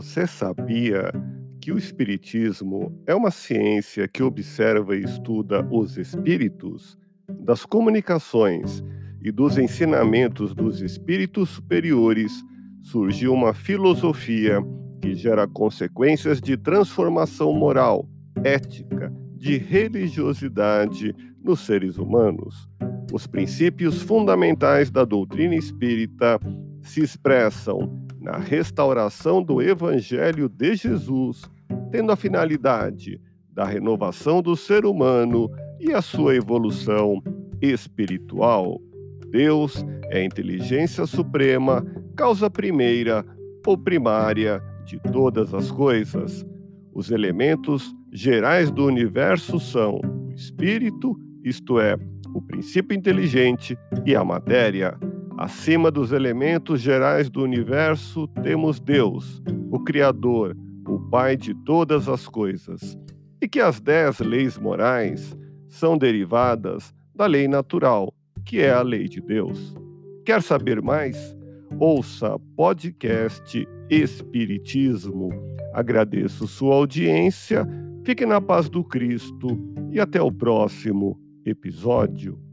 Você sabia que o Espiritismo é uma ciência que observa e estuda os espíritos, das comunicações e dos ensinamentos dos espíritos superiores? Surgiu uma filosofia que gera consequências de transformação moral, ética, de religiosidade nos seres humanos. Os princípios fundamentais da doutrina espírita se expressam na restauração do Evangelho de Jesus, tendo a finalidade da renovação do ser humano e a sua evolução espiritual. Deus é a inteligência suprema, causa primeira ou primária de todas as coisas. Os elementos gerais do universo são o espírito, isto é, o princípio inteligente, e a matéria. Acima dos elementos gerais do universo, temos Deus, o Criador, o Pai de todas as coisas, e que as dez leis morais são derivadas da lei natural, que é a lei de Deus. Quer saber mais? Ouça podcast Espiritismo. Agradeço sua audiência, fique na paz do Cristo e até o próximo episódio.